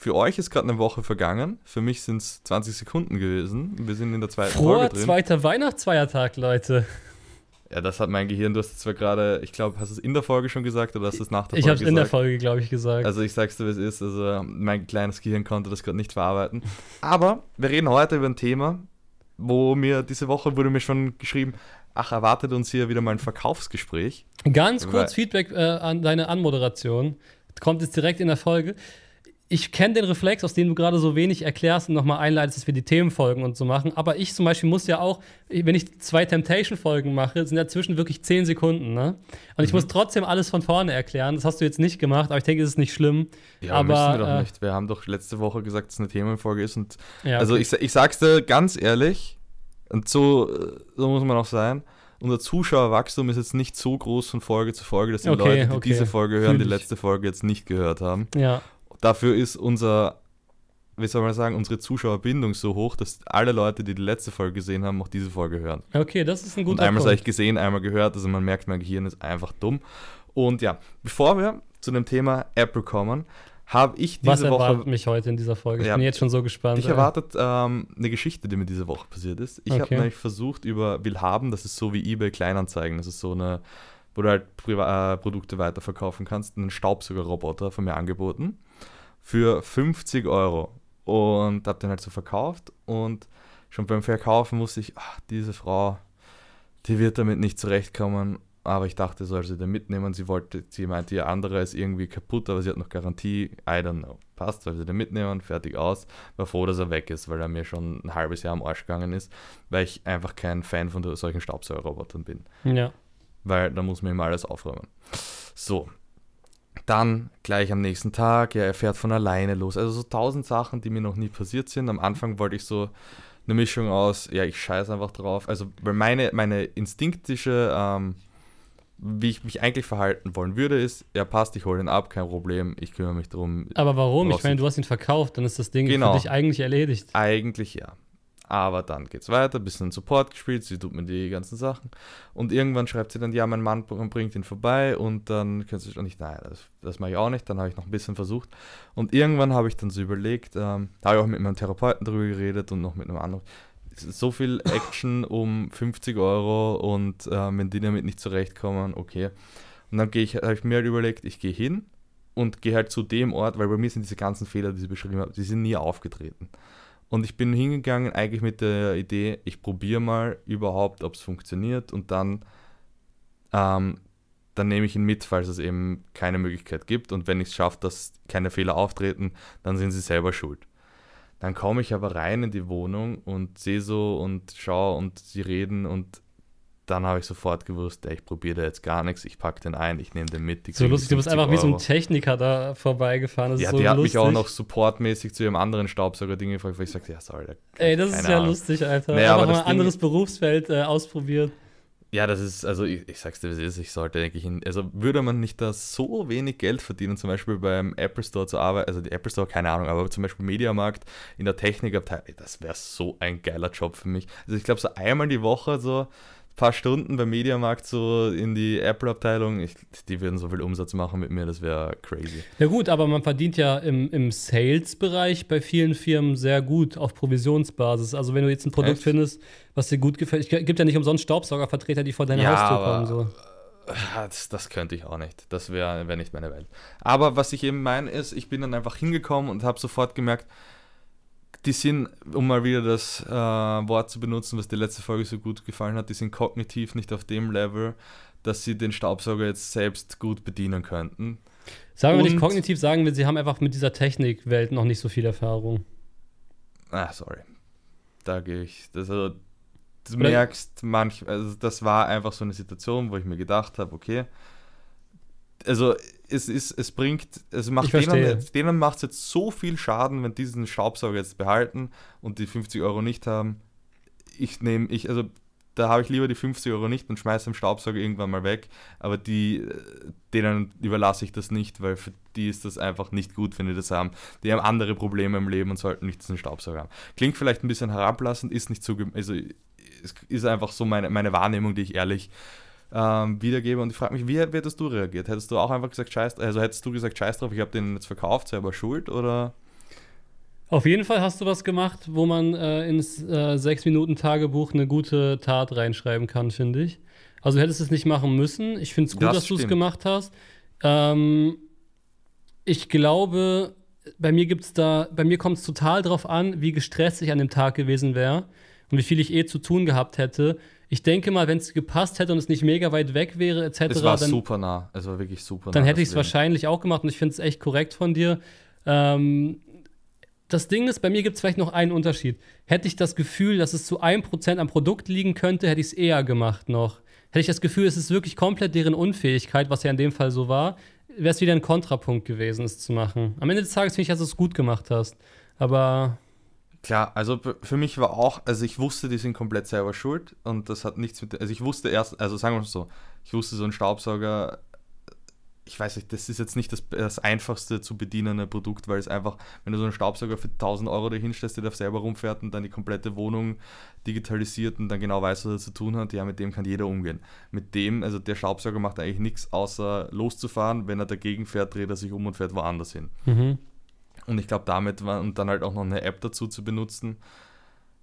für euch ist gerade eine Woche vergangen. Für mich sind es 20 Sekunden gewesen. Wir sind in der zweiten Froher Folge drin. zweiter Weihnachtsfeiertag, Leute. Ja, das hat mein Gehirn. Du hast es zwar gerade, ich glaube, hast du es in der Folge schon gesagt oder hast du es nach der Ich Folge habe es in der gesagt? Folge, glaube ich, gesagt. Also ich sag's dir, wie es ist. Also mein kleines Gehirn konnte das gerade nicht verarbeiten. Aber wir reden heute über ein Thema, wo mir diese Woche wurde mir schon geschrieben, ach, erwartet uns hier wieder mal ein Verkaufsgespräch. Ganz kurz Feedback äh, an deine Anmoderation. Kommt jetzt direkt in der Folge. Ich kenne den Reflex, aus dem du gerade so wenig erklärst und nochmal einleitest, dass wir die Themenfolgen und so machen. Aber ich zum Beispiel muss ja auch, wenn ich zwei Temptation-Folgen mache, sind dazwischen wirklich 10 Sekunden. Ne? Und ich muss trotzdem alles von vorne erklären. Das hast du jetzt nicht gemacht, aber ich denke, es ist nicht schlimm. Ja, aber müssen wir doch äh, nicht. Wir haben doch letzte Woche gesagt, dass es eine Themenfolge ist. Und Ja, Also okay. ich, sa- ich sag's dir ganz ehrlich, und so, äh, so muss man auch sein, unser Zuschauerwachstum ist jetzt nicht so groß von Folge zu Folge, dass die Okay, Leute, die okay. diese Folge hören, die Fühl ich. letzte Folge jetzt nicht gehört haben. ja. Dafür ist unser, wie soll man sagen, unsere Zuschauerbindung so hoch, dass alle Leute, die die letzte Folge gesehen haben, auch diese Folge hören. Okay, das ist ein Und guter einmal sage Punkt. ich gesehen, einmal gehört, also man merkt, mein Gehirn ist einfach dumm. Und ja, bevor wir zu dem Thema Apple kommen, habe ich diese Was erwartet Woche mich heute in dieser Folge? Ich Ja, bin jetzt schon so gespannt. Ich ey. erwartet ähm, eine Geschichte, die mir diese Woche passiert ist. Ich habe Okay. nämlich versucht über Willhaben, das ist so wie eBay Kleinanzeigen, das ist so eine, wo du halt Priva äh, Produkte weiterverkaufen kannst, einen Staubsaugerroboter von mir angeboten für 50 Euro und habe den halt so verkauft und schon beim Verkaufen wusste ich, ach, diese Frau, die wird damit nicht zurechtkommen. Aber ich dachte, soll sie den mitnehmen. Sie wollte, sie meinte, ihr anderer ist irgendwie kaputt, aber sie hat noch Garantie. I don't know. Passt, soll sie den mitnehmen, fertig aus. War froh, dass er weg ist, weil er mir schon ein halbes Jahr am Arsch gegangen ist, weil ich einfach kein Fan von solchen Staubsaugerrobotern bin. Ja. Weil da muss man immer alles aufräumen. So. Dann gleich am nächsten Tag, ja, er fährt von alleine los. Also so tausend Sachen, die mir noch nie passiert sind. Am Anfang wollte ich so eine Mischung aus, ja, ich scheiße einfach drauf. Also, weil meine, meine instinktische, ähm, wie ich mich eigentlich verhalten wollen würde, ist, ja, passt, ich hole den ab, kein Problem, ich kümmere mich drum. Aber warum? Ich meine, du- du hast ihn verkauft, dann ist das Ding Genau. für dich eigentlich erledigt. Eigentlich ja. Aber dann geht's weiter, bisschen Support gespielt, sie tut mir die ganzen Sachen. Und irgendwann schreibt sie dann, ja, mein Mann br- bringt ihn vorbei und dann kannst du schon nicht, naja, das, das mache ich auch nicht. Dann habe ich noch ein bisschen versucht. Und irgendwann habe ich dann so überlegt, ähm, da habe ich auch mit meinem Therapeuten drüber geredet und noch mit einem anderen. Es So viel Action um 50 Euro und ähm, wenn die damit nicht zurechtkommen, okay. Und dann ich, habe ich mir halt überlegt, ich gehe hin und gehe halt zu dem Ort, weil bei mir sind diese ganzen Fehler, die sie beschrieben haben, die sind nie aufgetreten. Und ich bin hingegangen eigentlich mit der Idee, ich probiere mal überhaupt, ob es funktioniert und dann, ähm, dann nehme ich ihn mit, falls es eben keine Möglichkeit gibt. Und wenn ich es schaffe, dass keine Fehler auftreten, dann sind sie selber schuld. Dann komme ich aber rein in die Wohnung und sehe so und schaue und sie reden und dann habe ich sofort gewusst, ey, ich probiere da jetzt gar nichts, ich packe den ein, ich nehme den mit. So lustig, du bist 50 einfach wie so ein Euro. Techniker da vorbeigefahren. Das Ja, ist so die hat lustig. mich auch noch supportmäßig zu ihrem anderen Staubsauger-Ding gefragt, weil ich sagte, ja, sorry. da- Ey, das ist ja Ahnung. lustig, Alter. Naja, aber mal ein Ding- anderes Berufsfeld äh, ausprobiert. Ja, das ist, also ich, ich sag's dir, wie es ist, ich sollte eigentlich in, also würde man nicht da so wenig Geld verdienen, zum Beispiel beim Apple Store zu arbeiten, also die Apple Store, keine Ahnung, aber zum Beispiel Mediamarkt in der Technikabteilung, das wäre so ein geiler Job für mich. Also ich glaube so einmal die Woche so paar Stunden beim Mediamarkt so in die Apple-Abteilung, die würden so viel Umsatz machen mit mir, das wäre crazy. Ja gut, aber man verdient ja im, im Sales-Bereich bei vielen Firmen sehr gut auf Provisionsbasis. Also wenn du jetzt ein Produkt Echt? findest, was dir gut gefällt, es gibt ja nicht umsonst Staubsaugervertreter, die vor deine Ja, Haustür kommen. So. Ah, Das, das könnte ich auch nicht. Das wäre wär nicht meine Welt. Aber was ich eben meine ist, ich bin dann einfach hingekommen und habe sofort gemerkt, die sind, um mal wieder das äh, Wort zu benutzen, was die letzte Folge so gut gefallen hat, die sind kognitiv nicht auf dem Level, dass sie den Staubsauger jetzt selbst gut bedienen könnten. Sagen wir nicht kognitiv, sagen wir, sie haben einfach mit dieser Technikwelt noch nicht so viel Erfahrung. Ah, sorry. Da gehe ich. Das, also, du merkst manch, also das war einfach so eine Situation, wo ich mir gedacht habe, okay, also es ist, es bringt, es macht Ich verstehe. denen, denen macht es jetzt so viel Schaden, wenn die diesen Staubsauger jetzt behalten und die 50 Euro nicht haben. Ich nehme, ich, also da habe ich lieber die 50 Euro nicht und schmeiße den Staubsauger irgendwann mal weg. Aber die, denen überlasse ich das nicht, weil für die ist das einfach nicht gut, wenn die das haben. Die haben andere Probleme im Leben und sollten nicht diesen Staubsauger haben. Klingt vielleicht ein bisschen herablassend, ist nicht so, also es ist einfach so meine, meine Wahrnehmung, die ich ehrlich ähm, wiedergebe. Und ich frage mich, wie hättest du reagiert? Hättest du auch einfach gesagt, scheiß, also hättest du gesagt, scheiß drauf, ich habe den jetzt verkauft, selber schuld oder? Auf jeden Fall hast du was gemacht, wo man äh, ins äh, 6-Minuten-Tagebuch eine gute Tat reinschreiben kann, finde ich. Also du hättest es nicht machen müssen. Ich finde es gut, Das dass du es gemacht hast. Ähm, ich glaube, bei mir gibt's da, bei mir kommt es total drauf an, wie gestresst ich an dem Tag gewesen wäre und wie viel ich eh zu tun gehabt hätte. Ich denke mal, wenn es gepasst hätte und es nicht mega weit weg wäre, etc., Es war dann, super nah. Es war wirklich super dann nah. hätte ich es wahrscheinlich auch gemacht und ich finde es echt korrekt von dir. Ähm, das Ding ist, bei mir gibt es vielleicht noch einen Unterschied. Hätte ich das Gefühl, dass es zu 1% am Produkt liegen könnte, hätte ich es eher gemacht noch. Hätte ich das Gefühl, es ist wirklich komplett deren Unfähigkeit, was ja in dem Fall so war, wäre es wieder ein Kontrapunkt gewesen, es zu machen. Am Ende des Tages finde ich, dass du es gut gemacht hast. Aber Klar, also für mich war auch, also ich wusste, die sind komplett selber schuld und das hat nichts mit, also ich wusste erst, also sagen wir mal so, ich wusste so ein Staubsauger, ich weiß nicht, das ist jetzt nicht das, das einfachste zu bedienende Produkt, weil es einfach, wenn du so einen Staubsauger für 1000 Euro dahin stellst, der darf selber rumfährt und dann die komplette Wohnung digitalisiert und dann genau weiß, was er zu tun hat, ja, mit dem kann jeder umgehen. Mit dem, also der Staubsauger macht eigentlich nichts, außer loszufahren, wenn er dagegen fährt, dreht er sich um und fährt woanders hin. mhm. Und ich glaube, damit war und dann halt auch noch eine App dazu zu benutzen.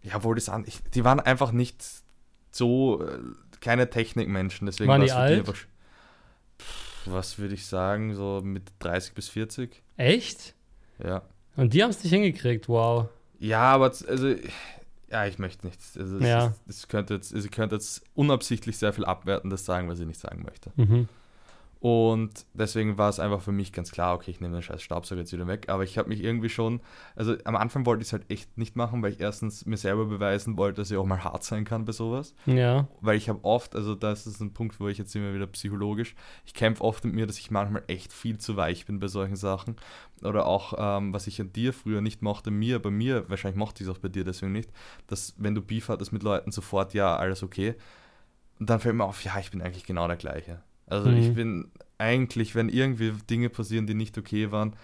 Ja, obwohl das an, ich, die waren einfach nicht so äh, keine Technikmenschen, deswegen Waren war die es alt? einfach. Pff, Was würde ich sagen, so mit 30 bis 40? echt? Ja. Und die haben es nicht hingekriegt, wow. Ja, aber also ja, ich möchte nichts. Also, es Ja. ist- es könnte jetzt, also ich könnte jetzt unabsichtlich sehr viel Abwertendes sagen, was ich nicht sagen möchte. Mhm. Und deswegen war es einfach für mich ganz klar, okay, ich nehme den scheiß Staubsauger jetzt wieder weg. Aber ich habe mich irgendwie schon, also am Anfang wollte ich es halt echt nicht machen, weil ich erstens mir selber beweisen wollte, dass ich auch mal hart sein kann bei sowas. Ja. Weil ich habe oft, also das ist ein Punkt, wo ich jetzt immer wieder psychologisch, ich kämpfe oft mit mir, dass ich manchmal echt viel zu weich bin bei solchen Sachen. Oder auch, ähm, was ich an dir früher nicht mochte, mir, bei mir, wahrscheinlich mochte ich es auch bei dir deswegen nicht, dass wenn du Beef hattest mit Leuten, sofort, ja, alles okay. Und dann fällt mir auf, ja, ich bin eigentlich genau der gleiche. Also Mhm. ich bin eigentlich, wenn irgendwie Dinge passieren, die nicht okay waren,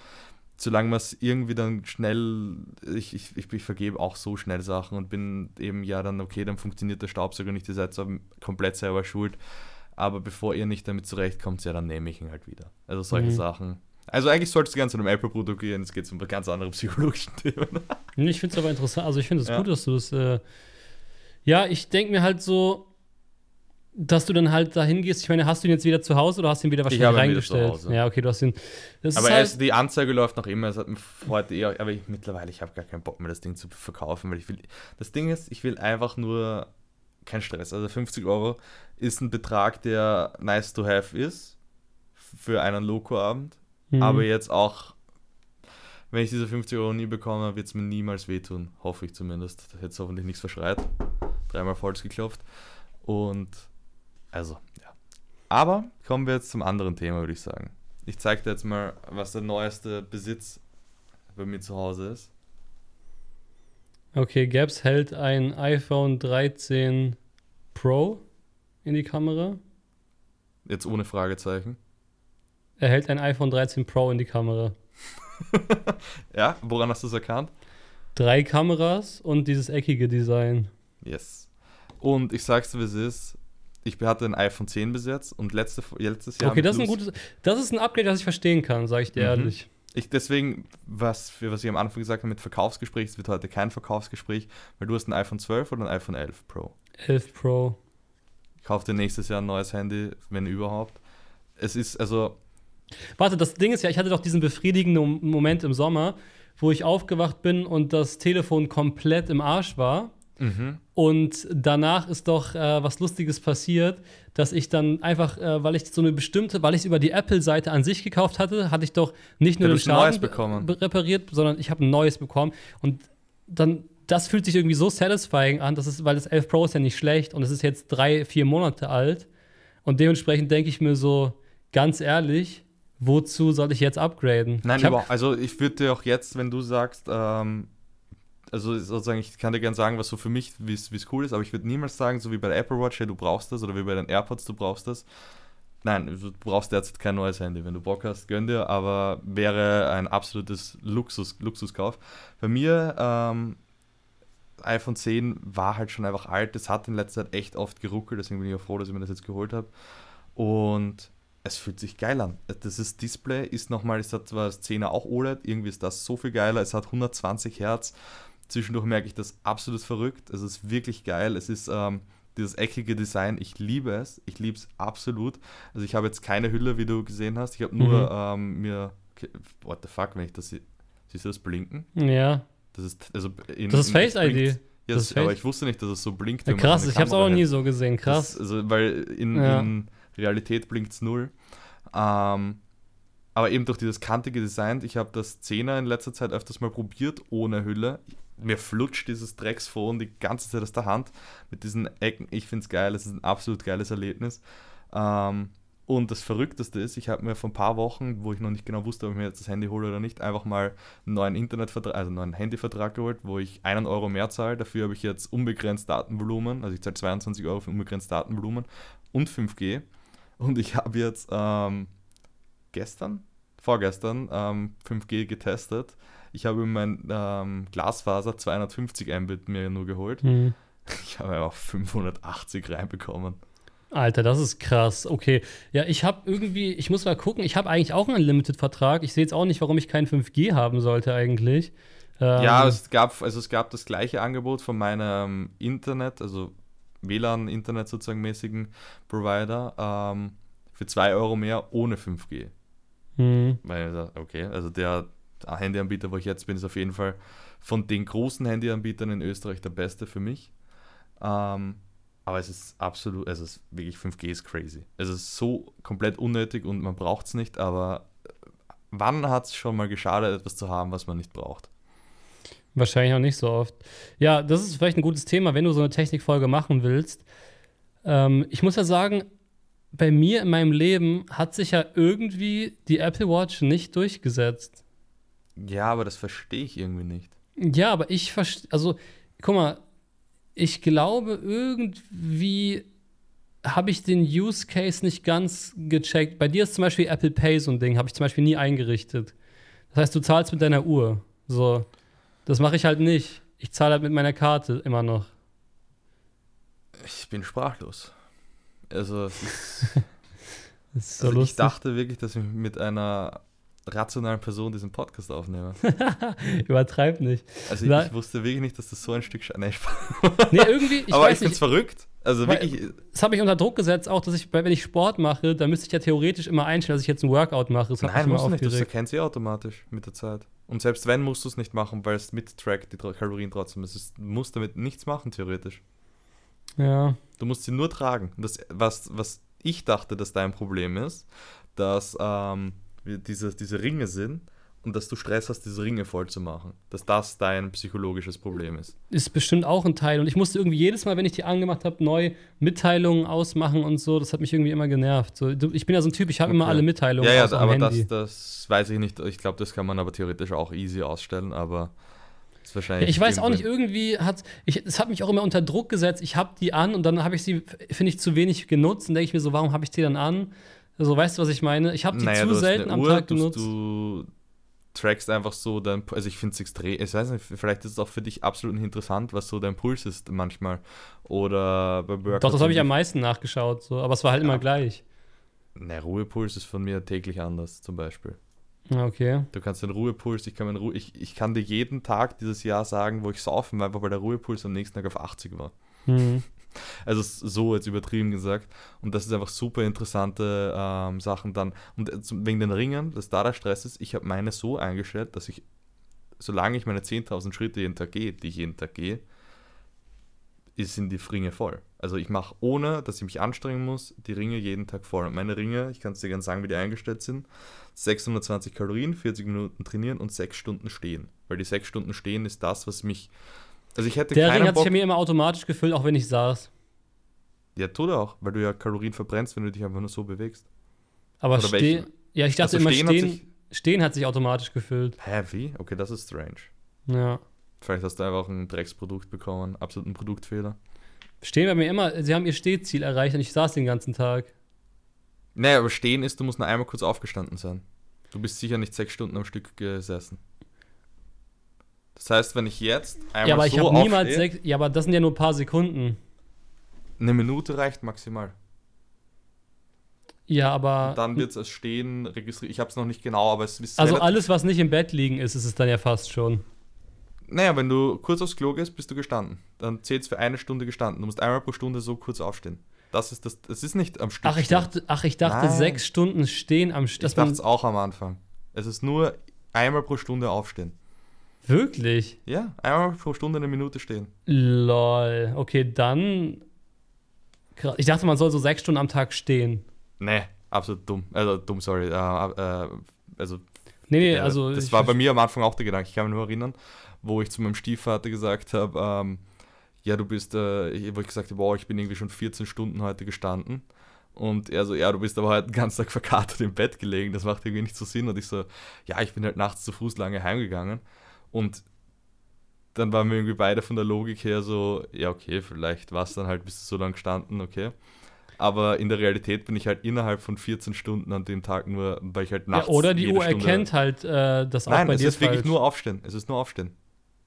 solange man es irgendwie dann schnell, ich, ich, ich, ich vergebe auch so schnell Sachen und bin eben ja dann, okay, dann funktioniert der Staubsauger nicht, ihr seid zwar komplett selber schuld, aber bevor ihr nicht damit zurechtkommt, ja, dann nehme ich ihn halt wieder. Also solche Mhm. Sachen. Also eigentlich solltest du ganz zu einem Apple-Produkt gehen, jetzt geht es um ganz andere psychologische Themen. Ich finde es aber interessant. Also ich finde es Ja. gut, dass du es. Äh ja, ich denke mir halt so, dass du dann halt dahin gehst. Ich meine, hast du ihn jetzt wieder zu Hause oder hast du ihn wieder wahrscheinlich zu reingestellt? Ja, okay, du hast ihn. Das Aber er halt, ist, die Anzeige läuft noch immer. Es hat mir heute eher, aber ich, mittlerweile, ich habe gar keinen Bock mehr, das Ding zu verkaufen, weil ich will. Das Ding ist, ich will einfach nur kein Stress. Also 50 Euro ist ein Betrag, der nice to have ist für einen Loco-Abend. Mhm. Aber jetzt auch, wenn ich diese 50 Euro nie bekomme, wird es mir niemals wehtun. Hoffe ich zumindest. Da hätte es hoffentlich nichts verschreit. Dreimal Holz geklopft. Und also, ja. Aber kommen wir jetzt zum anderen Thema, würde ich sagen. Ich zeige dir jetzt mal, was der neueste Besitz bei mir zu Hause ist. Okay, Gaps hält ein iPhone 13 Pro in die Kamera. Jetzt ohne Fragezeichen. Er hält ein iPhone 13 Pro in die Kamera. Ja, woran hast du es erkannt? Drei Kameras und dieses eckige Design. Yes. Und ich sag's dir, wie es ist. Ich hatte ein iPhone 10 bis jetzt und letzte, letztes Jahr. Okay, das ist ein gutes. Das ist ein Upgrade, das ich verstehen kann, sage ich dir Mhm. ehrlich. Ich deswegen, was, für was ich am Anfang gesagt habe mit Verkaufsgespräch, es wird heute kein Verkaufsgespräch, weil du hast ein iPhone 12 oder ein iPhone 11 Pro. 11 Pro. Ich kaufe dir nächstes Jahr ein neues Handy, wenn überhaupt. Es ist, also, Warte, das Ding ist ja, ich hatte doch diesen befriedigenden Moment im Sommer, wo ich aufgewacht bin und das Telefon komplett im Arsch war. Mhm. Und danach ist doch äh, was Lustiges passiert, dass ich dann einfach, äh, weil ich so eine bestimmte, weil ich es über die Apple-Seite an sich gekauft hatte, hatte ich doch nicht nur Ja, den Schaden repariert, sondern ich habe ein neues bekommen. Und dann, das fühlt sich irgendwie so satisfying an, dass es, weil das 11 Pro ist ja nicht schlecht und es ist jetzt drei, vier Monate alt. Und dementsprechend denke ich mir so, ganz ehrlich, wozu soll ich jetzt upgraden? Nein, ich hab. Also ich würde dir auch jetzt, wenn du sagst, ähm, also sozusagen, ich kann dir gerne sagen, was so für mich, wie es cool ist, aber ich würde niemals sagen, so wie bei der Apple Watch, hey, du brauchst das, oder wie bei den AirPods, du brauchst das. Nein, du brauchst derzeit kein neues Handy. Wenn du Bock hast, gönn dir, aber wäre ein absolutes Luxus, Luxuskauf. Bei mir, ähm, iPhone 10 war halt schon einfach alt. Es hat in letzter Zeit echt oft geruckelt, deswegen bin ich auch froh, dass ich mir das jetzt geholt habe. Und es fühlt sich geil an. Das ist Display ist nochmal, es hat zwar das 10er auch OLED, irgendwie ist das so viel geiler, es hat 120 Hertz. Zwischendurch merke ich das absolut verrückt. Es ist wirklich geil. Es ist ähm, dieses eckige Design, ich liebe es. Ich liebe es absolut. Also ich habe jetzt keine Hülle, wie du gesehen hast. Ich habe nur Mhm. ähm, mir. What the fuck, wenn ich das. Siehst du das blinken? Ja. Das ist, also in, Das ist Face ID. Ja, Das das aber ich wusste nicht, dass es so blinkt. ja krass, ich habe es auch noch nie so gesehen. Krass. Das, also, weil in, Ja. in Realität blinkt es null. Ähm, aber eben durch dieses kantige Design, ich habe das 10er in letzter Zeit öfters mal probiert, ohne Hülle. Mir flutscht dieses Drecksphone die ganze Zeit aus der Hand mit diesen Ecken. Ich finde es geil, es ist ein absolut geiles Erlebnis. Ähm, und das Verrückteste ist, ich habe mir vor ein paar Wochen, wo ich noch nicht genau wusste, ob ich mir jetzt das Handy hole oder nicht, einfach mal einen neuen Internetvertrag, also einen neuen Handyvertrag geholt, wo ich einen Euro mehr zahle. Dafür habe ich jetzt unbegrenzt Datenvolumen, also ich zahle 22 Euro für unbegrenzt Datenvolumen und 5G. Und ich habe jetzt ähm, gestern, vorgestern, ähm, 5G getestet. Ich habe mein ähm, Glasfaser 250 Mbit mir nur geholt. Hm. Ich habe einfach 580 reinbekommen. Alter, das ist krass. Okay. Ja, ich habe irgendwie, ich muss mal gucken, ich habe eigentlich auch einen Unlimited-Vertrag. Ich sehe jetzt auch nicht, warum ich keinen 5G haben sollte eigentlich. Ähm, Ja, es gab, also es gab das gleiche Angebot von meinem Internet, also WLAN-Internet sozusagen mäßigen Provider, ähm, für 2 Euro mehr ohne 5G. hm. Okay, also der Handyanbieter, wo ich jetzt bin, ist auf jeden Fall von den großen Handyanbietern in Österreich der beste für mich. Ähm, aber es ist absolut, es ist wirklich 5G ist crazy. Es ist so komplett unnötig und man braucht es nicht, aber wann hat es schon mal geschadet, etwas zu haben, was man nicht braucht? Wahrscheinlich auch nicht so oft. Ja, das ist vielleicht ein gutes Thema, wenn du so eine Technikfolge machen willst. Ähm, ich muss ja sagen, bei mir in meinem Leben hat sich ja irgendwie die Apple Watch nicht durchgesetzt. Ja, aber das verstehe ich irgendwie nicht. Ja, aber ich verstehe, also, guck mal, ich glaube, irgendwie habe ich den Use Case nicht ganz gecheckt. Bei dir ist zum Beispiel Apple Pay so ein Ding, habe ich zum Beispiel nie eingerichtet. Das heißt, du zahlst mit deiner Uhr. So. Das mache ich halt nicht. Ich zahle halt mit meiner Karte immer noch. Ich bin sprachlos. Also, es ist, Das ist so also ich dachte wirklich, dass ich mit einer rationalen Person diesen Podcast aufnehme. Übertreib nicht. Also ich, Na- ich wusste wirklich nicht, dass das so ein Stück Sche- nee. Nee, irgendwie, ich Aber ich es nicht. verrückt. Also Weil- wirklich, Das habe ich unter Druck gesetzt, auch, dass ich, wenn ich Sport mache, dann müsste ich ja theoretisch immer einstellen, dass ich jetzt ein Workout mache. Das nein, musst du nicht. Das erkennt sie automatisch mit der Zeit. Und selbst wenn, musst du es nicht machen, weil es mittrackt die Kalorien trotzdem. Es ist, du musst damit nichts machen, theoretisch. Ja. Du musst sie nur tragen. Das, was, was ich dachte, dass dein Problem ist, dass ähm, diese, diese Ringe sind und dass du Stress hast, diese Ringe voll zu machen. Dass das dein psychologisches Problem ist. Ist bestimmt auch ein Teil. Und ich musste irgendwie jedes Mal, wenn ich die angemacht habe, neu Mitteilungen ausmachen und so. Das hat mich irgendwie immer genervt. So, ich bin ja so ein Typ, ich habe immer Okay. alle Mitteilungen Ja, ja, am aber das, das weiß ich nicht. Ich glaube, das kann man aber theoretisch auch easy ausstellen, aber ist Ja, wahrscheinlich. ich weiß auch nicht, irgendwie- irgendwie hat ich, es hat mich auch immer unter Druck gesetzt. Ich habe die an und dann habe ich sie, finde ich, zu wenig genutzt. Und denke ich mir so, warum habe ich die dann an? So, weißt du, was ich meine? Ich habe die Naja, zu selten am Uhr, Tag du, genutzt. Du trackst einfach so dein, also ich finde es extrem, ich weiß nicht, vielleicht ist es auch für dich absolut interessant, was so dein Puls ist manchmal. Oder bei Workouts. Doch, das habe ich am meisten nachgeschaut. So. Aber es war halt Ja. immer gleich. Ne, Ruhepuls ist von mir täglich anders, zum Beispiel. Ja, Okay. Du kannst den Ruhepuls, ich kann, meinen Ruhe, ich, ich kann dir jeden Tag dieses Jahr sagen, wo ich saufen war, weil der Ruhepuls am nächsten Tag auf 80 war. Hm. Also so jetzt übertrieben gesagt. Und das ist einfach super interessante ähm, Sachen dann. Und äh, wegen den Ringen, dass da der Stress ist, ich habe meine so eingestellt, dass ich, solange ich meine 10.000 Schritte jeden Tag gehe, die ich jeden Tag gehe, sind die Ringe voll. Also ich mache, ohne dass ich mich anstrengen muss, die Ringe jeden Tag voll. Und meine Ringe, ich kann es dir gerne sagen, wie die eingestellt sind, 620 Kalorien, 40 Minuten trainieren und 6 Stunden stehen. Weil die 6 Stunden stehen ist das, was mich... Also ich hätte Der Ring hat sich Bock, bei mir immer automatisch gefüllt, auch wenn ich saß. Ja, tut er auch, weil du ja Kalorien verbrennst, wenn du dich einfach nur so bewegst. Aber stehen. Ja, ich dachte Also immer, stehen stehen, hat stehen, sich- hat sich automatisch gefüllt. Hä, wie? Okay, das ist strange. Ja. Vielleicht hast du einfach ein Drecksprodukt bekommen, absoluten Produktfehler. Stehen bei mir immer, sie haben ihr Stehziel erreicht und ich saß den ganzen Tag. Nee, aber stehen ist, du musst nur einmal kurz aufgestanden sein. Du bist sicher nicht sechs Stunden am Stück gesessen. Das heißt, wenn ich jetzt einmal ja, aber ich so habe niemals sechs. Ja, aber das sind ja nur ein paar Sekunden. eine Minute reicht maximal. Ja, aber. Und dann wird es Stehen registriert. Ich habe es noch nicht genau, aber es ist. also alles, was nicht im Bett liegen ist, ist es dann ja fast schon. Naja, wenn du kurz aufs Klo gehst, bist du gestanden. Dann zählt es für eine Stunde gestanden. Du musst einmal pro Stunde so kurz aufstehen. Das ist das. Das ist nicht am Stück. Ach, ich dachte, ach, ich dachte Nein. sechs Stunden stehen am Stück. Ich dachte es auch am Anfang. Es ist nur einmal pro Stunde aufstehen. Wirklich? Ja, einmal pro Stunde eine Minute stehen. Lol. Okay, dann. Ich dachte, man soll so sechs Stunden am Tag stehen. Nee, absolut dumm. Also dumm, sorry. Äh, äh, also Nee, nee, Ja, also. das war bei mir am Anfang auch der Gedanke. Ich kann mich nur erinnern, wo ich zu meinem Stiefvater gesagt habe, ähm, ja, du bist, äh, wo ich gesagt habe, wow, ich bin irgendwie schon 14 Stunden heute gestanden. Und er so, ja, du bist aber heute den ganzen Tag verkatert im Bett gelegen, das macht irgendwie nicht so Sinn. Und ich so, ja, ich bin halt nachts zu Fuß lange heimgegangen. Und dann waren wir irgendwie beide von der Logik her so, ja, okay, vielleicht war es dann halt, bist du so lange gestanden, okay. Aber in der Realität bin ich halt innerhalb von 14 Stunden an dem Tag nur, weil ich halt Ja, nachts. oder die Uhr Stunde- erkennt halt, äh, dass auch Nein, bei es dir ist wirklich falsch. nur Aufstehen. Es ist nur Aufstehen.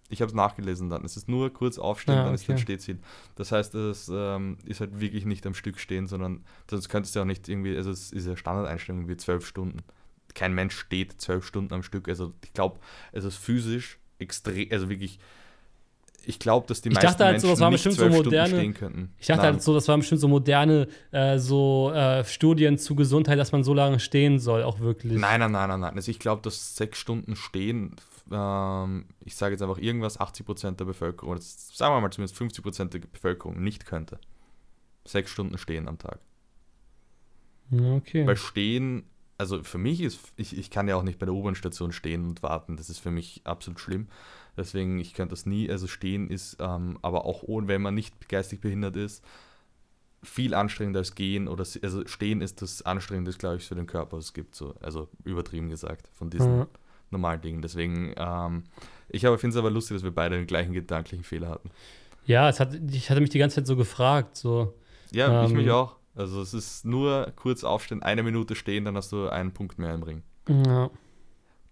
Ich habe es nachgelesen dann. Es ist nur kurz Aufstehen, Ah, dann ist dann okay. Stehziel. Das heißt, es ähm, ist halt wirklich nicht am Stück stehen, sondern sonst könntest du ja auch nicht irgendwie, also es ist ja Standardeinstellung wie zwölf Stunden. Kein Mensch steht zwölf Stunden am Stück. Also ich glaube, es ist physisch extrem, also wirklich, ich glaube, dass die Ich meisten dachte halt so, Menschen das war nicht bestimmt so zwölf Stunden moderne- stehen könnten. Ich dachte Nein. halt so, das waren bestimmt so moderne äh, so äh, Studien zu Gesundheit, dass man so lange stehen soll, auch wirklich. Nein, nein, nein, nein, nein. Also ich glaube, dass sechs Stunden stehen, ähm, ich sage jetzt einfach irgendwas, 80% der Bevölkerung, oder sagen wir mal zumindest 50% der Bevölkerung nicht könnte. Sechs Stunden stehen am Tag. Okay. Weil stehen, also für mich ist, ich, ich kann ja auch nicht bei der U-Bahn-Station stehen und warten, das ist für mich absolut schlimm. Deswegen, ich könnte das nie, also stehen ist, ähm, aber auch ohne, wenn man nicht geistig behindert ist, viel anstrengender als gehen oder also stehen ist das anstrengendste, glaube ich, für den Körper, was es gibt, so, also übertrieben gesagt, von diesen Ja. normalen Dingen. Deswegen, ähm, ich finde es aber lustig, dass wir beide den gleichen gedanklichen Fehler hatten. Ja, es hat, ich hatte mich die ganze Zeit so gefragt, so. Ja, ich Ähm. mich auch. Also es ist nur kurz aufstehen, eine Minute stehen, dann hast du einen Punkt mehr im Ring. Ja.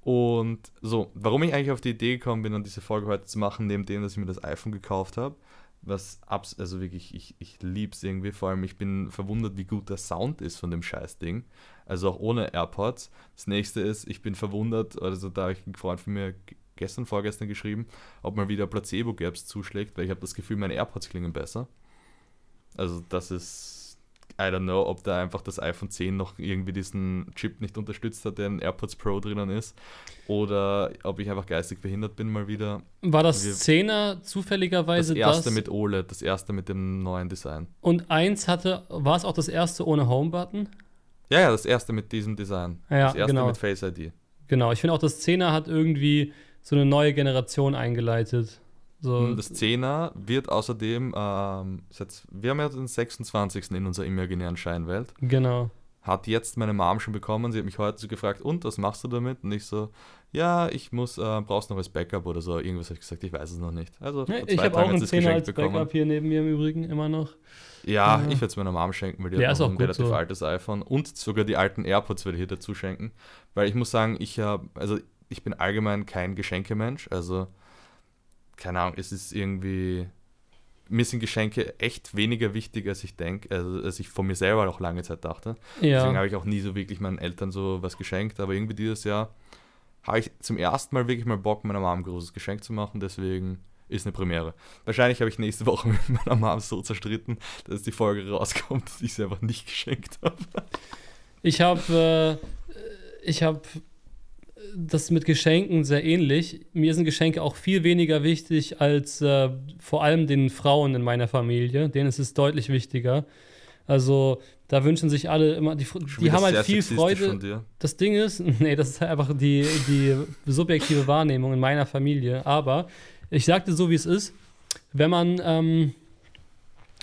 Und so, warum ich eigentlich auf die Idee gekommen bin, an diese Folge heute zu machen, neben dem, dass ich mir das iPhone gekauft habe, was abs also wirklich, ich, ich liebe es irgendwie, vor allem ich bin verwundert, wie gut der Sound ist von dem Scheißding, also auch ohne AirPods. Das nächste ist, ich bin verwundert, also da habe ich einen Freund von mir gestern, vorgestern geschrieben, ob mal wieder Placebo-Gaps zuschlägt, weil ich habe das Gefühl, meine AirPods klingen besser. Also das ist, I don't know, ob da einfach das iPhone 10 noch irgendwie diesen Chip nicht unterstützt hat, der in AirPods Pro drinnen ist. Oder ob ich einfach geistig behindert bin mal wieder. War das Wir- 10er Das zufälligerweise erste das? mit OLED, das erste mit dem neuen Design. und eins hatte, war es auch das erste ohne Home-Button? Ja, ja, das erste mit diesem Design. Ja, das erste genau. mit Face ID. Genau, ich finde auch, das 10er hat irgendwie so eine neue Generation eingeleitet. So, Und das 10er wird außerdem, ähm, jetzt, wir haben ja den 26. in unserer imaginären Scheinwelt. genau. Hat jetzt meine Mom schon bekommen. Sie hat mich heute so gefragt, und was machst du damit? Und ich so, ja, ich muss, äh, brauchst noch als Backup oder so. Irgendwas habe ich gesagt, ich weiß es noch nicht. Also, Ja, ich zwei habe auch einen sie es 10er geschenkt als Backup hier neben mir im Übrigen immer noch. Ja, Ja. ich werde es meiner Mom schenken, weil die Ja, hat auch ein relativ so. altes iPhone und sogar die alten AirPods werde ich ihr dazu schenken, weil ich muss sagen, ich habe, also ich bin allgemein kein Geschenkemensch, also keine Ahnung, es ist irgendwie, mir sind Geschenke echt weniger wichtig, als ich denke, also als ich von mir selber auch lange Zeit dachte. Deswegen Ja. habe ich auch nie so wirklich meinen Eltern so was geschenkt, aber irgendwie dieses Jahr habe ich zum ersten Mal wirklich mal Bock, meiner Mom ein großes Geschenk zu machen, deswegen ist eine Premiere. Wahrscheinlich habe ich nächste Woche mit meiner Mom so zerstritten, dass die Folge rauskommt, dass ich sie einfach nicht geschenkt habe. Ich habe äh, ich habe das mit Geschenken sehr ähnlich. Mir sind Geschenke auch viel weniger wichtig als äh, vor allem den Frauen in meiner Familie. Denen ist es deutlich wichtiger. Also da wünschen sich alle immer, die, die haben halt viel Freude. Das Ding ist, nee, das ist halt einfach die, die subjektive Wahrnehmung in meiner Familie. Aber ich sagte so, wie es ist, wenn man ähm,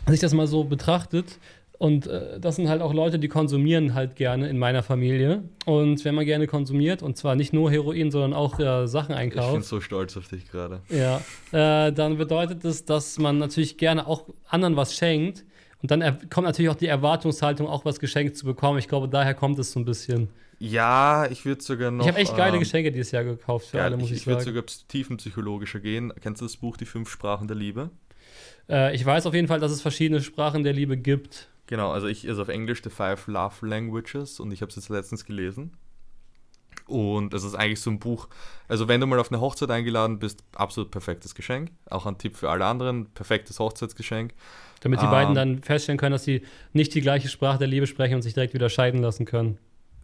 sich das mal so betrachtet, und äh, das sind halt auch Leute, die konsumieren halt gerne in meiner Familie. Und wenn man gerne konsumiert, und zwar nicht nur Heroin, sondern auch äh, Sachen Ich bin einkauft, so stolz auf dich gerade. ja, äh, dann bedeutet das, dass man natürlich gerne auch anderen was schenkt. Und dann kommt natürlich auch die Erwartungshaltung, auch was geschenkt zu bekommen. Ich glaube, daher kommt es so ein bisschen. Ja, ich würde sogar noch. ich habe echt geile ähm, Geschenke dieses Jahr gekauft für geil, alle, muss ich ich, ich würde sagen. sogar tiefenpsychologischer gehen. Kennst du das Buch Die fünf Sprachen der Liebe? Äh, ich weiß auf jeden Fall, dass es verschiedene Sprachen der Liebe gibt. Genau, also ich, also auf Englisch The Five Love Languages und ich habe es jetzt letztens gelesen. Und es ist eigentlich so ein Buch, also wenn du mal auf eine Hochzeit eingeladen bist, absolut perfektes Geschenk. Auch ein Tipp für alle anderen, perfektes Hochzeitsgeschenk. Damit die ähm, beiden dann feststellen können, dass sie nicht die gleiche Sprache der Liebe sprechen und sich direkt wieder scheiden lassen können.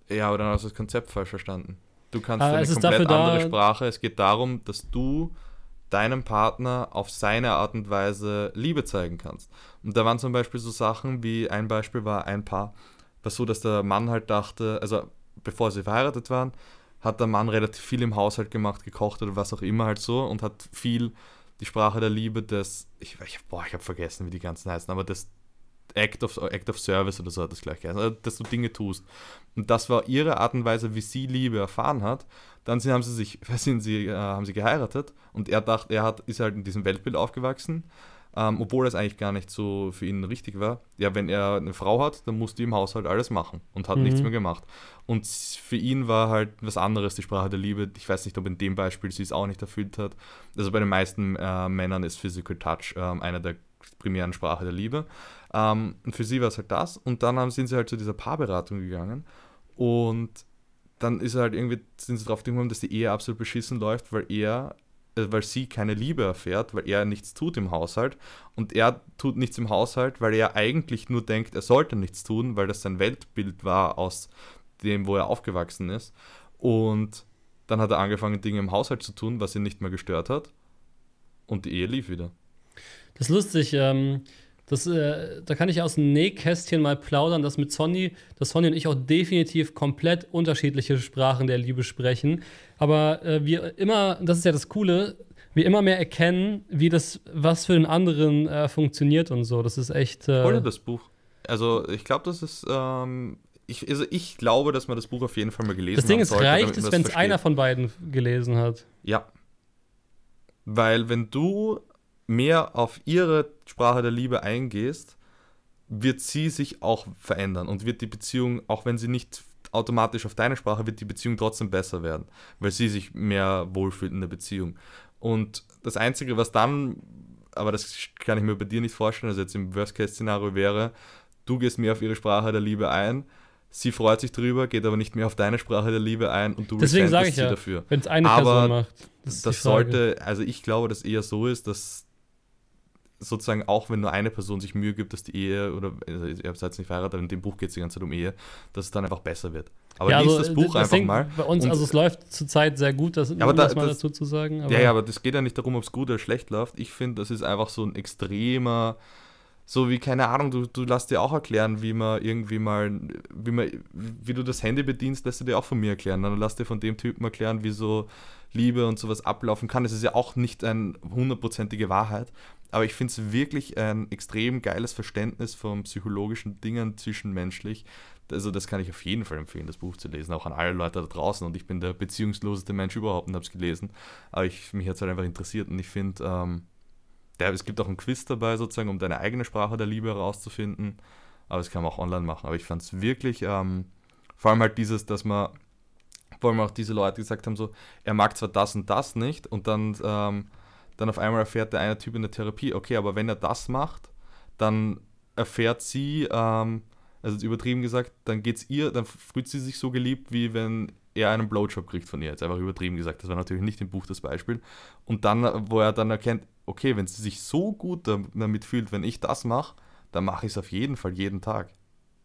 Ja, aber dann hast du das Konzept falsch verstanden. Du kannst ah, eine komplett andere Sprache. Es geht darum, dass du deinem Partner auf seine Art und Weise Liebe zeigen kannst. Und da waren zum Beispiel so Sachen wie ein Beispiel war ein Paar, war so, dass der Mann halt dachte, also bevor sie verheiratet waren, hat der Mann relativ viel im Haushalt gemacht, gekocht oder was auch immer halt so und hat viel die Sprache der Liebe des, ich, ich, boah, ich habe vergessen, wie die ganzen heißen, aber das Act of, Act of Service oder so hat das gleich geheißen, also, dass du Dinge tust. Und das war ihre Art und Weise, wie sie Liebe erfahren hat. Dann haben sie sich, sind sie, äh, haben sie geheiratet und er dachte, er hat, ist halt in diesem Weltbild aufgewachsen ähm, obwohl das eigentlich gar nicht so für ihn richtig war. Ja, wenn er eine Frau hat, dann musste die im Haushalt alles machen und hat mhm. nichts mehr gemacht. Und für ihn war halt was anderes die Sprache der Liebe. Ich weiß nicht, ob in dem Beispiel sie es auch nicht erfüllt hat. Also bei den meisten äh, Männern ist Physical Touch äh, einer der primären Sprache der Liebe. Ähm, und für sie war es halt das. Und dann haben, sind sie halt zu dieser Paarberatung gegangen. Und dann ist halt irgendwie, sind sie drauf gekommen, dass die Ehe absolut beschissen läuft, weil er äh, weil sie keine Liebe erfährt, weil er nichts tut im Haushalt. Und er tut nichts im Haushalt, weil er eigentlich nur denkt, er sollte nichts tun, weil das sein Weltbild war aus dem, wo er aufgewachsen ist. Und dann hat er angefangen, Dinge im Haushalt zu tun, was ihn nicht mehr gestört hat. Und die Ehe lief wieder. Das ist lustig. Ähm, das, äh, da kann ich aus dem Nähkästchen mal plaudern, dass mit Sonny, dass Sonny und ich auch definitiv komplett unterschiedliche Sprachen der Liebe sprechen. Aber äh, wir immer, das ist ja das Coole, wir immer mehr erkennen, wie das, was für den anderen äh, funktioniert und so. Das ist echt. Äh, Hol das Buch. Also ich glaube, das ist. Ähm, ich, also ich glaube, dass man das Buch auf jeden Fall mal gelesen hat. Das Ding ist, sollte, reicht es, wenn es einer von beiden gelesen hat. Ja. Weil wenn du mehr auf ihre Sprache der Liebe eingehst, wird sie sich auch verändern und wird die Beziehung, auch wenn sie nicht automatisch auf deine Sprache, wird die Beziehung trotzdem besser werden, weil sie sich mehr wohlfühlt in der Beziehung. Und das Einzige, was dann, aber das kann ich mir bei dir nicht vorstellen, also jetzt im Worst-Case-Szenario wäre, du gehst mehr auf ihre Sprache der Liebe ein, sie freut sich drüber, geht aber nicht mehr auf deine Sprache der Liebe ein und du Deswegen sage ich sie ja, dafür. Wenn es eine aber Person macht. Das, das sollte, also ich glaube, dass eher so ist, dass sozusagen auch wenn nur eine Person sich Mühe gibt, dass die Ehe, oder also ihr seid jetzt nicht verheiratet, aber in dem Buch geht es die ganze Zeit um Ehe, dass es dann einfach besser wird. Aber ja, liest also, das Buch das einfach mal. Bei uns, also es läuft zurzeit sehr gut, das, ja, aber da, mal das, dazu zu sagen. ja, ja, aber das geht ja nicht darum, ob es gut oder schlecht läuft. Ich finde, das ist einfach so ein extremer, so wie, keine Ahnung, du, du lässt dir auch erklären, wie man irgendwie mal, wie man, wie du das Handy bedienst, lässt du dir auch von mir erklären. Dann lass dir von dem Typen erklären, wie so Liebe und sowas ablaufen kann. Das ist ja auch nicht eine hundertprozentige Wahrheit. Aber ich finde es wirklich ein extrem geiles Verständnis von psychologischen Dingen zwischenmenschlich. Also das kann ich auf jeden Fall empfehlen, das Buch zu lesen, auch an alle Leute da draußen. Und ich bin der beziehungsloseste Mensch überhaupt und habe es gelesen. Aber ich, mich hat es halt einfach interessiert und ich finde, ähm, es gibt auch ein Quiz dabei sozusagen, um deine eigene Sprache der Liebe herauszufinden. Aber das kann man auch online machen. Aber ich fand es wirklich, ähm, vor allem halt dieses, dass man, vor allem auch diese Leute gesagt haben, so, er mag zwar das und das nicht und dann ähm, dann auf einmal erfährt der eine Typ in der Therapie, okay, aber wenn er das macht, dann erfährt sie, ähm, also übertrieben gesagt, dann geht's ihr, dann fühlt sie sich so geliebt, wie wenn er einen Blowjob kriegt von ihr. Jetzt einfach übertrieben gesagt. Das war natürlich nicht im Buch das Beispiel. Und dann, wo er dann erkennt, okay, wenn sie sich so gut damit fühlt, wenn ich das mache, dann mache ich es auf jeden Fall jeden Tag.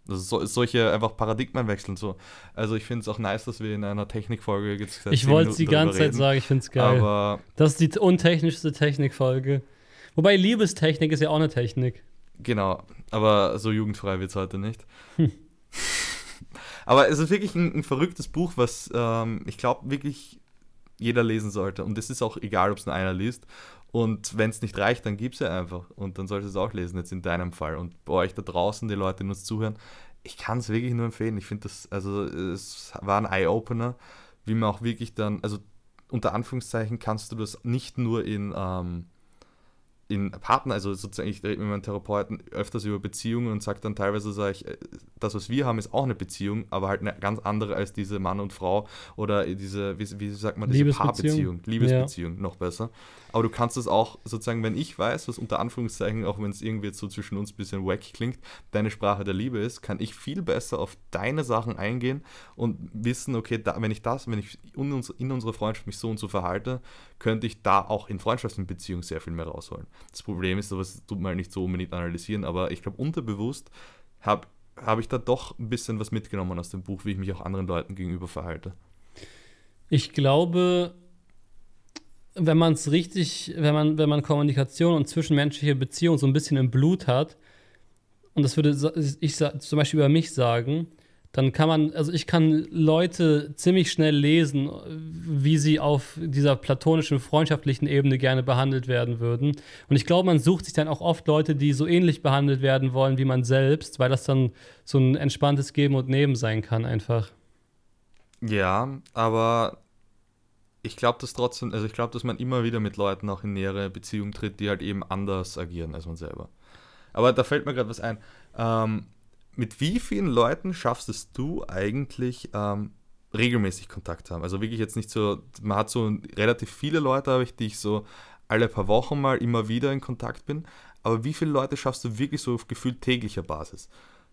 Also so, solche einfach Paradigmen wechseln so. Also ich finde es auch nice, dass wir in einer Technikfolge jetzt Ich wollte es die ganze Zeit sagen, ich finde es geil. Aber das ist die untechnischste Technikfolge. Wobei Liebestechnik ist ja auch eine Technik. Genau, aber so jugendfrei wird es heute nicht. Hm. aber es ist wirklich ein, ein verrücktes Buch, was ähm, ich glaube wirklich jeder lesen sollte. Und es ist auch egal, ob es nur einer liest. Und wenn es nicht reicht, dann gib es ja einfach. Und dann solltest du es auch lesen, jetzt in deinem Fall. Und bei euch da draußen, die Leute, die uns zuhören, ich kann es wirklich nur empfehlen. Ich finde das, also es war ein Eye-Opener, wie man auch wirklich dann, also unter Anführungszeichen kannst du das nicht nur in, ähm, in Partner, also sozusagen, ich rede mit meinem Therapeuten öfters über Beziehungen und sage dann teilweise, sage ich, äh, das, was wir haben, ist auch eine Beziehung, aber halt eine ganz andere als diese Mann und Frau oder diese, wie, wie sagt man, diese Liebesbeziehung. Paarbeziehung, Liebesbeziehung, noch besser. Aber du kannst es auch sozusagen, wenn ich weiß, was unter Anführungszeichen, auch wenn es irgendwie jetzt so zwischen uns ein bisschen wack klingt, deine Sprache der Liebe ist, kann ich viel besser auf deine Sachen eingehen und wissen, okay, da, wenn ich das, wenn ich in, uns, in unserer Freundschaft mich so und so verhalte, könnte ich da auch in Freundschaften Beziehungen sehr viel mehr rausholen. Das Problem ist, das tut man nicht so unbedingt analysieren, aber ich glaube, unterbewusst habe hab ich da doch ein bisschen was mitgenommen aus dem Buch, wie ich mich auch anderen Leuten gegenüber verhalte. Ich glaube, wenn man es richtig, wenn man, wenn man Kommunikation und zwischenmenschliche Beziehungen so ein bisschen im Blut hat, und das würde ich zum Beispiel über mich sagen, dann kann man, also ich kann Leute ziemlich schnell lesen, wie sie auf dieser platonischen, freundschaftlichen Ebene gerne behandelt werden würden. Und ich glaube, man sucht sich dann auch oft Leute, die so ähnlich behandelt werden wollen wie man selbst, weil das dann so ein entspanntes Geben und Nehmen sein kann, einfach. Ja, aber ich glaube dass trotzdem, also ich glaube, dass man immer wieder mit Leuten auch in nähere Beziehungen tritt, die halt eben anders agieren als man selber. Aber da fällt mir gerade was ein. Ähm, mit wie vielen Leuten schaffst es du eigentlich ähm, regelmäßig Kontakt haben? Also wirklich jetzt nicht so, man hat so relativ viele Leute, habe ich, die ich so alle paar Wochen mal immer wieder in Kontakt bin. Aber wie viele Leute schaffst du wirklich so auf gefühlt täglicher Basis?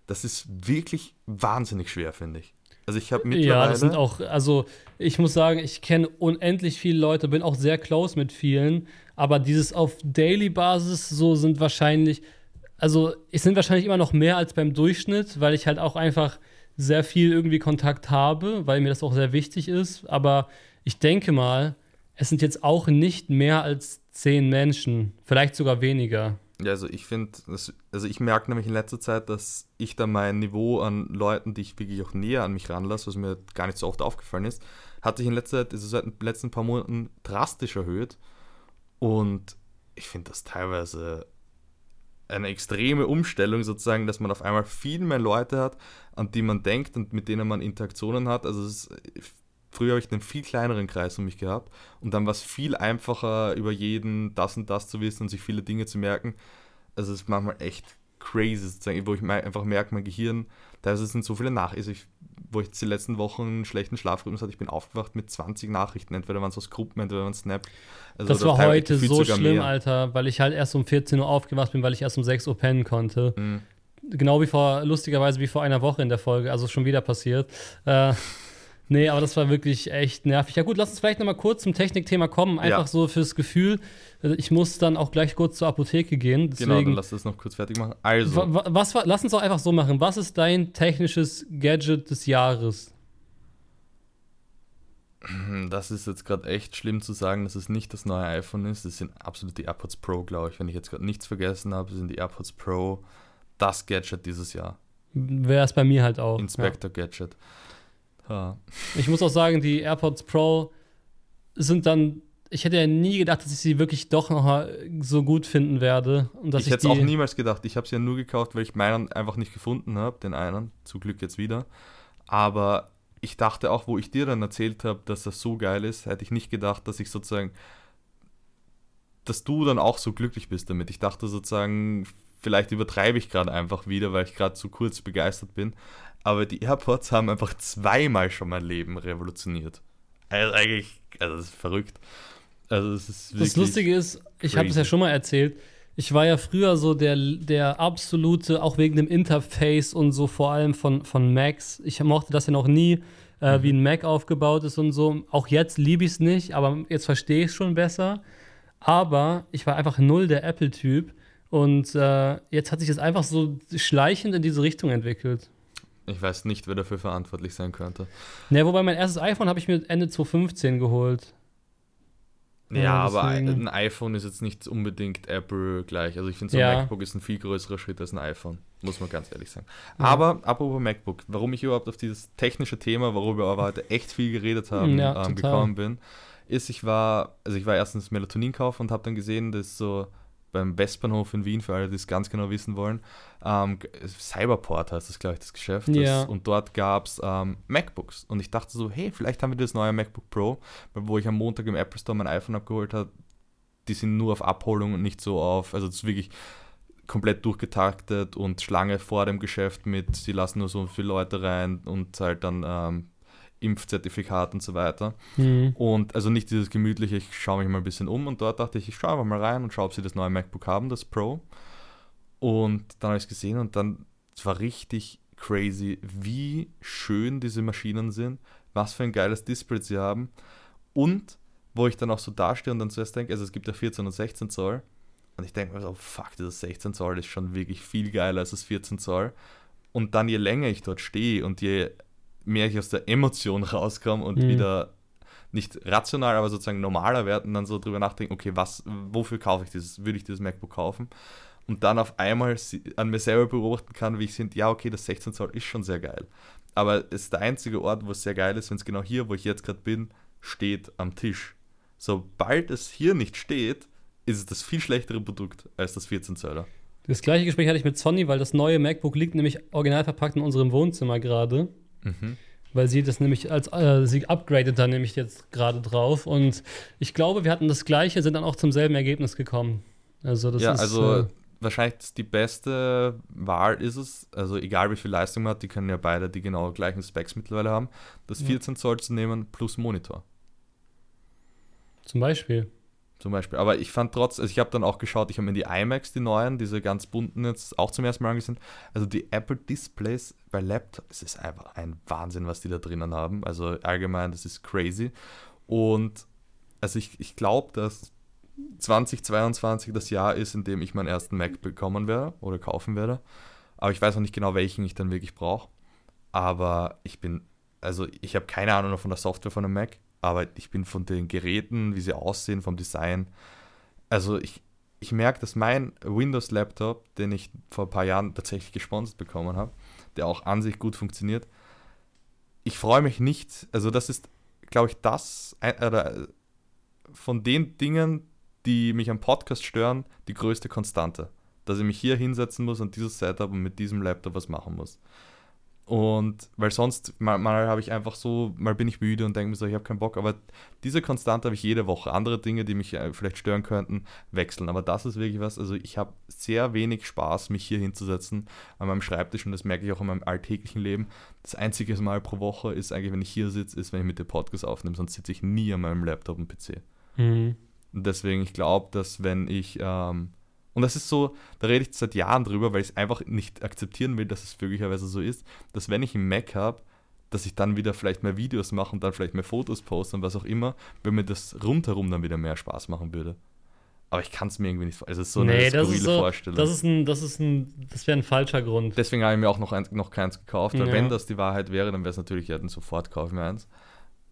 Das ist wirklich wahnsinnig schwer, finde ich. Also ich habe mittlerweile... Ja, das sind auch, also ich muss sagen, ich kenne unendlich viele Leute, bin auch sehr close mit vielen, aber dieses auf Daily-Basis so sind wahrscheinlich also es sind wahrscheinlich immer noch mehr als beim Durchschnitt, weil ich halt auch einfach sehr viel irgendwie Kontakt habe, weil mir das auch sehr wichtig ist. Aber ich denke mal, es sind jetzt auch nicht mehr als zehn Menschen, vielleicht sogar weniger. Ja, also ich finde, also ich merke nämlich in letzter Zeit, dass ich da mein Niveau an Leuten, die ich wirklich auch näher an mich ranlasse, was mir gar nicht so oft aufgefallen ist, hat sich in letzter Zeit, also seit den letzten paar Monaten drastisch erhöht. Und ich finde das teilweise eine extreme Umstellung sozusagen, dass man auf einmal viel mehr Leute hat, an die man denkt und mit denen man Interaktionen hat. Also ist, früher habe ich einen viel kleineren Kreis um mich gehabt und dann war es viel einfacher, über jeden das und das zu wissen und sich viele Dinge zu merken. Also es ist manchmal echt crazy, sozusagen, wo ich einfach merke, mein Gehirn, da sind so viele Nachrichten, also wo ich die letzten Wochen einen schlechten Schlafrhythmus hatte, ich bin aufgewacht mit 20 Nachrichten, entweder waren es aus Gruppen, entweder waren es Snap. Also das war heute so schlimm, mehr. Alter, weil ich halt erst um 14 Uhr aufgewacht bin, weil ich erst um 6 Uhr pennen konnte. Mhm. Genau wie vor, lustigerweise wie vor einer Woche in der Folge, also schon wieder passiert. Äh, Nee, aber das war wirklich echt nervig. Ja gut, lass uns vielleicht noch mal kurz zum Technikthema kommen. Einfach ja. so fürs Gefühl. Ich muss dann auch gleich kurz zur Apotheke gehen. Deswegen, genau, dann lass das noch kurz fertig machen. Also. Was, was, lass uns doch einfach so machen. Was ist dein technisches Gadget des Jahres? Das ist jetzt gerade echt schlimm zu sagen, dass es nicht das neue iPhone ist. Das sind absolut die AirPods Pro, glaube ich. Wenn ich jetzt gerade nichts vergessen habe, sind die AirPods Pro das Gadget dieses Jahr. Wäre es bei mir halt auch. Inspector ja. Gadget. Ja. Ich muss auch sagen, die AirPods Pro sind dann. Ich hätte ja nie gedacht, dass ich sie wirklich doch noch mal so gut finden werde. Und dass ich, ich hätte es auch niemals gedacht. Ich habe sie ja nur gekauft, weil ich meinen einfach nicht gefunden habe, den einen. Zum Glück jetzt wieder. Aber ich dachte auch, wo ich dir dann erzählt habe, dass das so geil ist, hätte ich nicht gedacht, dass ich sozusagen, dass du dann auch so glücklich bist damit. Ich dachte sozusagen, vielleicht übertreibe ich gerade einfach wieder, weil ich gerade zu kurz begeistert bin aber die AirPods haben einfach zweimal schon mein Leben revolutioniert. Also eigentlich, also das ist verrückt. Also das ist Das Lustige ist, ich habe es ja schon mal erzählt, ich war ja früher so der, der absolute, auch wegen dem Interface und so vor allem von, von Macs. Ich mochte das ja noch nie, äh, mhm. wie ein Mac aufgebaut ist und so. Auch jetzt liebe ich es nicht, aber jetzt verstehe ich es schon besser. Aber ich war einfach null der Apple-Typ. Und äh, jetzt hat sich das einfach so schleichend in diese Richtung entwickelt. Ich weiß nicht, wer dafür verantwortlich sein könnte. Ja, wobei mein erstes iPhone habe ich mir Ende 2015 geholt. Ja, ja aber ein iPhone ist jetzt nicht unbedingt Apple gleich. Also ich finde, so ein ja. MacBook ist ein viel größerer Schritt als ein iPhone. Muss man ganz ehrlich sagen. Ja. Aber apropos MacBook, warum ich überhaupt auf dieses technische Thema, worüber wir aber heute echt viel geredet haben, ähm, gekommen bin, ist, ich war, also ich war erstens Melatonin kaufen und habe dann gesehen, dass so beim Westbahnhof in Wien, für alle, die es ganz genau wissen wollen. Ähm, Cyberport heißt das, glaube ich, das Geschäft. Ja. Das, und dort gab es ähm, MacBooks. Und ich dachte so, hey, vielleicht haben wir das neue MacBook Pro, wo ich am Montag im Apple Store mein iPhone abgeholt habe. die sind nur auf Abholung und nicht so auf, also das ist wirklich komplett durchgetaktet und Schlange vor dem Geschäft mit, sie lassen nur so viele Leute rein und halt dann ähm, Impfzertifikat und so weiter. Mhm. Und also nicht dieses gemütliche, ich schaue mich mal ein bisschen um und dort dachte ich, ich schaue einfach mal rein und schaue, ob sie das neue MacBook haben, das Pro. Und dann habe ich es gesehen und dann, es war richtig crazy, wie schön diese Maschinen sind, was für ein geiles Display sie haben und wo ich dann auch so dastehe und dann zuerst denke, also es gibt ja 14 und 16 Zoll und ich denke mir so, fuck, dieses 16 Zoll ist schon wirklich viel geiler als das 14 Zoll und dann je länger ich dort stehe und je mehr ich aus der Emotion rauskomme und mhm. wieder nicht rational, aber sozusagen normaler werde und dann so drüber nachdenken, okay, was, wofür kaufe ich dieses, würde ich dieses MacBook kaufen? Und dann auf einmal an mir selber beobachten kann, wie ich finde, ja, okay, das 16 Zoll ist schon sehr geil. Aber es ist der einzige Ort, wo es sehr geil ist, wenn es genau hier, wo ich jetzt gerade bin, steht am Tisch. Sobald es hier nicht steht, ist es das viel schlechtere Produkt als das 14 Zöller. Das gleiche Gespräch hatte ich mit Sonny, weil das neue MacBook liegt nämlich original verpackt in unserem Wohnzimmer gerade. Mhm. Weil sie das nämlich als, äh, sie upgradet da nämlich jetzt gerade drauf. Und ich glaube, wir hatten das gleiche, sind dann auch zum selben Ergebnis gekommen. Also, das ja, ist. Also, äh, wahrscheinlich die beste Wahl ist es, also egal wie viel Leistung man hat, die können ja beide die genau gleichen Specs mittlerweile haben, das 14 Zoll zu nehmen plus Monitor. Zum Beispiel. Zum Beispiel. Aber ich fand trotz, also ich habe dann auch geschaut, ich habe mir die iMacs, die neuen, diese ganz bunten jetzt auch zum ersten Mal angesehen. Also die Apple Displays bei Laptops, es ist einfach ein Wahnsinn, was die da drinnen haben. Also allgemein, das ist crazy. Und also ich, ich glaube, dass 2022 das Jahr ist, in dem ich meinen ersten Mac bekommen werde oder kaufen werde. Aber ich weiß noch nicht genau, welchen ich dann wirklich brauche. Aber ich bin, also ich habe keine Ahnung von der Software von einem Mac aber ich bin von den Geräten, wie sie aussehen, vom Design, also ich, ich merke, dass mein Windows-Laptop, den ich vor ein paar Jahren tatsächlich gesponsert bekommen habe, der auch an sich gut funktioniert, ich freue mich nicht, also das ist, glaube ich, das, oder von den Dingen, die mich am Podcast stören, die größte Konstante. Dass ich mich hier hinsetzen muss und dieses Setup und mit diesem Laptop was machen muss. Und weil sonst, mal, mal habe ich einfach so, mal bin ich müde und denke mir so, ich habe keinen Bock. Aber diese Konstante habe ich jede Woche. Andere Dinge, die mich äh, vielleicht stören könnten, wechseln. Aber das ist wirklich was, also ich habe sehr wenig Spaß, mich hier hinzusetzen an meinem Schreibtisch und das merke ich auch in meinem alltäglichen Leben. Das einzige Mal pro Woche ist eigentlich, wenn ich hier sitze, ist, wenn ich mit dem Podcast aufnehme, sonst sitze ich nie an meinem Laptop und PC. Mhm. Und deswegen, ich glaube, dass wenn ich ähm, und das ist so, da rede ich seit Jahren drüber, weil ich es einfach nicht akzeptieren will, dass es möglicherweise so ist, dass wenn ich einen Mac habe, dass ich dann wieder vielleicht mehr Videos mache und dann vielleicht mehr Fotos poste und was auch immer, wenn mir das rundherum dann wieder mehr Spaß machen würde. Aber ich kann es mir irgendwie nicht vorstellen. Also es ist so nee, eine skurrile so, Vorstellung. Das ist ein, das ist ein, das wäre ein falscher Grund. Deswegen habe ich mir auch noch, ein, noch keins gekauft, weil ja. wenn das die Wahrheit wäre, dann wäre es natürlich, ja, dann sofort kaufe ich mir eins.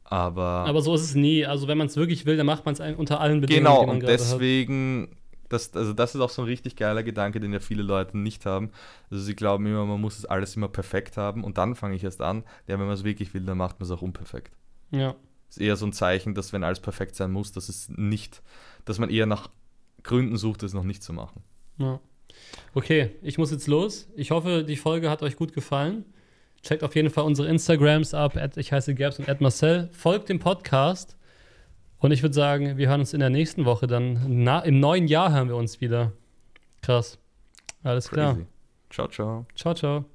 Aber, Aber so ist es nie. Also wenn man es wirklich will, dann macht man es unter allen Bedingungen. Genau, und deswegen das, also das ist auch so ein richtig geiler Gedanke, den ja viele Leute nicht haben. Also sie glauben immer, man muss es alles immer perfekt haben und dann fange ich erst an. Ja, wenn man es wirklich will, dann macht man es auch unperfekt. Ja. Ist eher so ein Zeichen, dass wenn alles perfekt sein muss, dass es nicht, dass man eher nach Gründen sucht, es noch nicht zu machen. Ja. Okay, ich muss jetzt los. Ich hoffe, die Folge hat euch gut gefallen. Checkt auf jeden Fall unsere Instagrams ab. Ich heiße Gerbs und Marcel. Folgt dem Podcast. Und ich würde sagen, wir hören uns in der nächsten Woche dann. Na, Im neuen Jahr hören wir uns wieder. Krass. Alles klar. Ciao, ciao. Ciao, ciao.